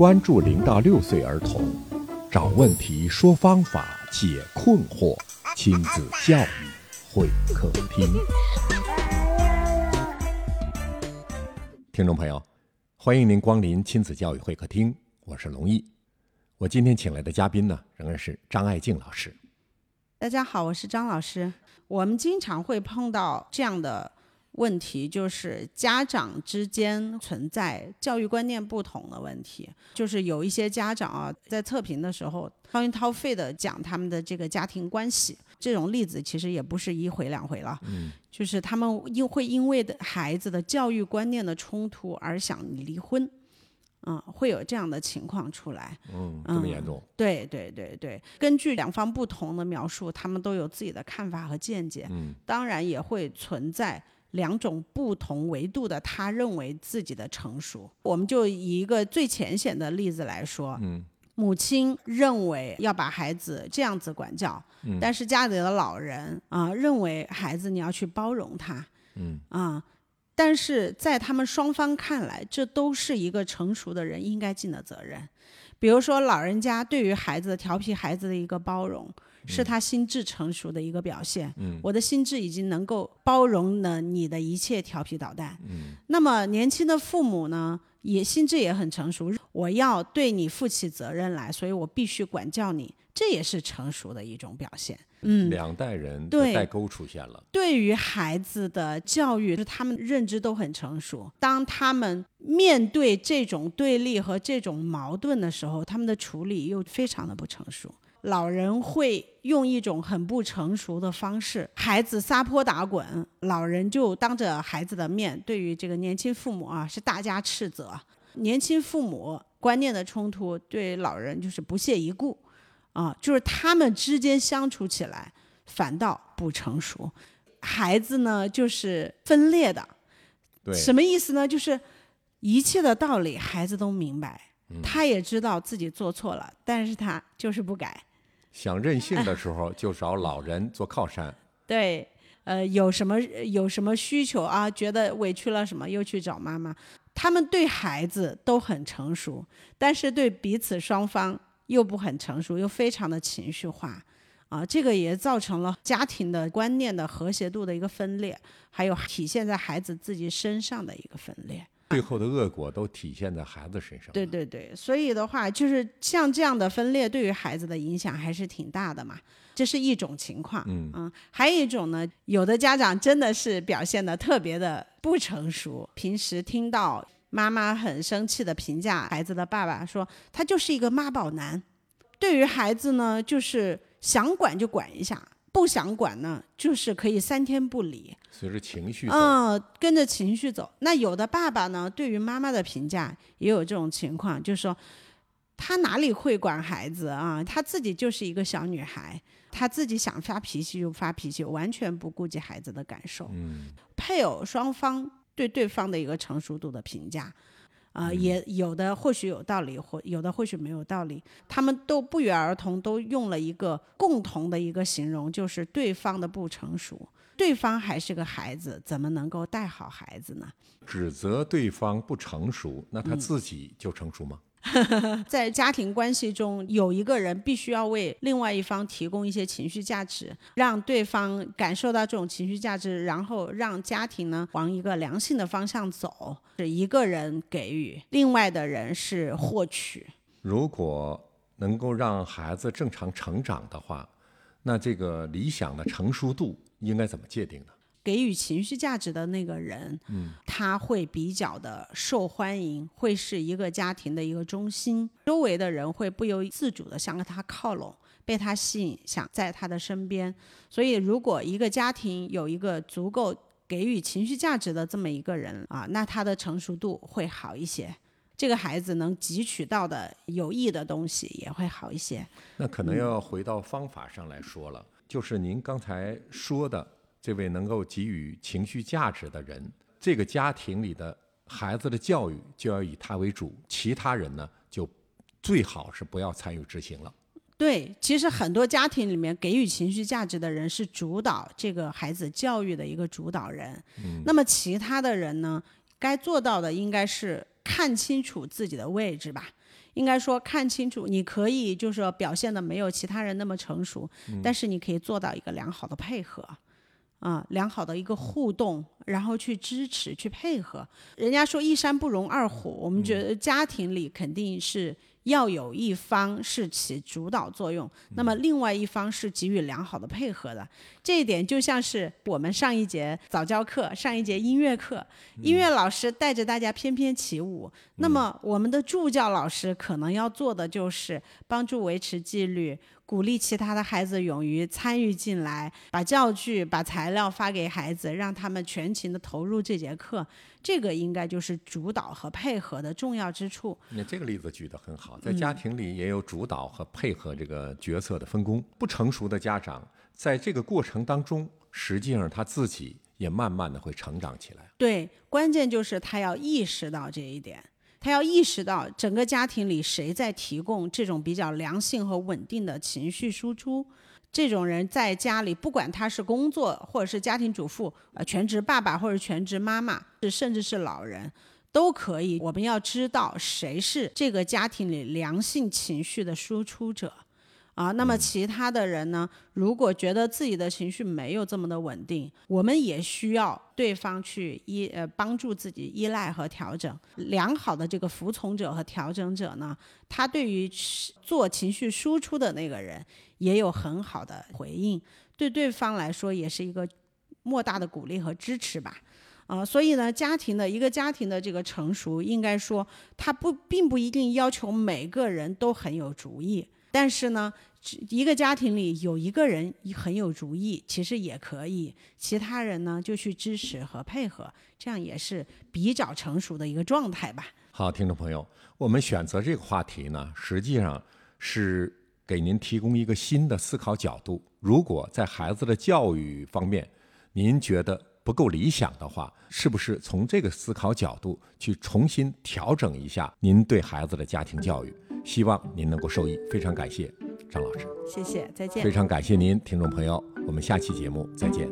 关注零到六岁儿童，找问题，说方法，解困惑，亲子教育会客厅。听众朋友，欢迎您光临亲子教育会客厅，我是龙毅。我今天请来的嘉宾呢，仍然是张爱静老师。大家好，我是张老师。我们经常会碰到这样的问题，就是家长之间存在教育观念不同的问题。就是有一些家长啊，在测评的时候掏心掏肺的讲他们的这个家庭关系，这种例子其实也不是一回两回了。嗯，就是他们因会因为的孩子的教育观念的冲突而想离婚。嗯，会有这样的情况出来。嗯，这么严重？对对对对，根据两方不同的描述，他们都有自己的看法和见解。嗯，当然也会存在两种不同维度的他认为自己的成熟。我们就以一个最浅显的例子来说，嗯，母亲认为要把孩子这样子管教，嗯但是家里的老人啊、认为孩子你要去包容他，嗯啊、但是在他们双方看来，这都是一个成熟的人应该尽的责任。比如说，老人家对于孩子调皮孩子的一个包容，是他心智成熟的一个表现。嗯我的心智已经能够包容了你的一切调皮捣蛋。嗯那么年轻的父母呢，也心智也很成熟，我要对你负起责任来，所以我必须管教你，这也是成熟的一种表现。嗯，两代人的对代沟出现了。对于孩子的教育，是他们认知都很成熟。当他们面对这种对立和这种矛盾的时候，他们的处理又非常的不成熟。老人会用一种很不成熟的方式，孩子撒泼打滚，老人就当着孩子的面，对于这个年轻父母啊是大加斥责。年轻父母观念的冲突，对老人就是不屑一顾，啊，就是他们之间相处起来反倒不成熟。孩子呢，就是分裂的，对，什么意思呢？就是一切的道理孩子都明白，他也知道自己做错了，但是他就是不改。想任性的时候就找老人做靠山。对，呃，有什么有什么需求啊？觉得委屈了什么，又去找妈妈。他们对孩子都很成熟，但是对彼此双方又不很成熟，又非常的情绪化。啊，这个也造成了家庭的观念的和谐度的一个分裂，还有体现在孩子自己身上的一个分裂。最后的恶果都体现在孩子身上。对对对，所以的话，就是像这样的分裂，对于孩子的影响还是挺大的嘛。这是一种情况，嗯还有一种呢，有的家长真的是表现的特别的不成熟。平时听到妈妈很生气的评价孩子的爸爸说，他就是一个妈宝男。对于孩子呢，就是想管就管一下，不想管呢，就是可以三天不理。随着情绪走。嗯，跟着情绪走。那有的爸爸呢，对于妈妈的评价也有这种情况，就是说他哪里会管孩子啊？他自己就是一个小女孩，他自己想发脾气就发脾气，完全不顾及孩子的感受。嗯配偶双方对对方的一个成熟度的评价。啊、也有的或许有道理，或有的或许没有道理。他们都不约而同都用了一个共同的一个形容，就是对方的不成熟。对方还是个孩子，怎么能够带好孩子呢？指责对方不成熟，那嗯他自己就成熟吗？在家庭关系中，有一个人必须要为另外一方提供一些情绪价值，让对方感受到这种情绪价值，然后让家庭呢往一个良性的方向走。是一个人给予，另外的人是获取。如果能够让孩子正常成长的话，那这个理想的成熟度应该怎么界定呢？给予情绪价值的那个人，嗯，他会比较的受欢迎，会是一个家庭的一个中心，周围的人会不由自主的向他靠拢，被他吸引，想在他的身边。所以，如果一个家庭有一个足够给予情绪价值的这么一个人啊，那他的成熟度会好一些。这个孩子能汲取到的有益的东西也会好一些。那可能要回到方法上来说了，就是您刚才说的这位能够给予情绪价值的人，这个家庭里的孩子的教育就要以他为主，其他人呢就最好是不要参与执行了。对，其实很多家庭里面给予情绪价值的人是主导这个孩子教育的一个主导人。嗯，那么其他的人呢，该做到的应该是看清楚自己的位置吧。应该说看清楚，你可以就是说表现的没有其他人那么成熟，但是你可以做到一个良好的配合。啊，良好的一个互动，然后去支持、去配合。人家说一山不容二虎，我们觉得家庭里肯定是要有一方是起主导作用，那么另外一方是给予良好的配合的。这一点就像是我们上一节早教课、上一节音乐课，音乐老师带着大家翩翩起舞，那么我们的助教老师可能要做的就是帮助维持纪律。鼓励其他的孩子勇于参与进来，把教具、把材料发给孩子，让他们全情的投入这节课。这个应该就是主导和配合的重要之处。那这个例子举得很好，在家庭里也有主导和配合这个角色的分工。不成熟的家长在这个过程当中，实际上他自己也慢慢的会成长起来。对，关键就是他要意识到这一点。他要意识到整个家庭里谁在提供这种比较良性和稳定的情绪输出，这种人在家里，不管他是工作或者是家庭主妇，呃，全职爸爸或者全职妈妈，是甚至是老人，都可以。我们要知道谁是这个家庭里良性情绪的输出者。啊，那么其他的人呢？如果觉得自己的情绪没有这么的稳定，我们也需要对方去依呃帮助自己依赖和调整。良好的这个服从者和调整者呢，他对于做情绪输出的那个人也有很好的回应，对对方来说也是一个莫大的鼓励和支持吧。啊，所以呢，家庭的一个家庭的这个成熟，应该说他不并不一定要求每个人都很有主意，但是呢。一个家庭里有一个人很有主意，其实也可以，其他人呢就去支持和配合，这样也是比较成熟的一个状态吧。好，听众朋友，我们选择这个话题呢，实际上是给您提供一个新的思考角度。如果在孩子的教育方面，您觉得不够理想的话，是不是从这个思考角度去重新调整一下您对孩子的家庭教育？希望您能够受益，非常感谢。张老师，谢谢，再见。非常感谢您，听众朋友，我们下期节目再见。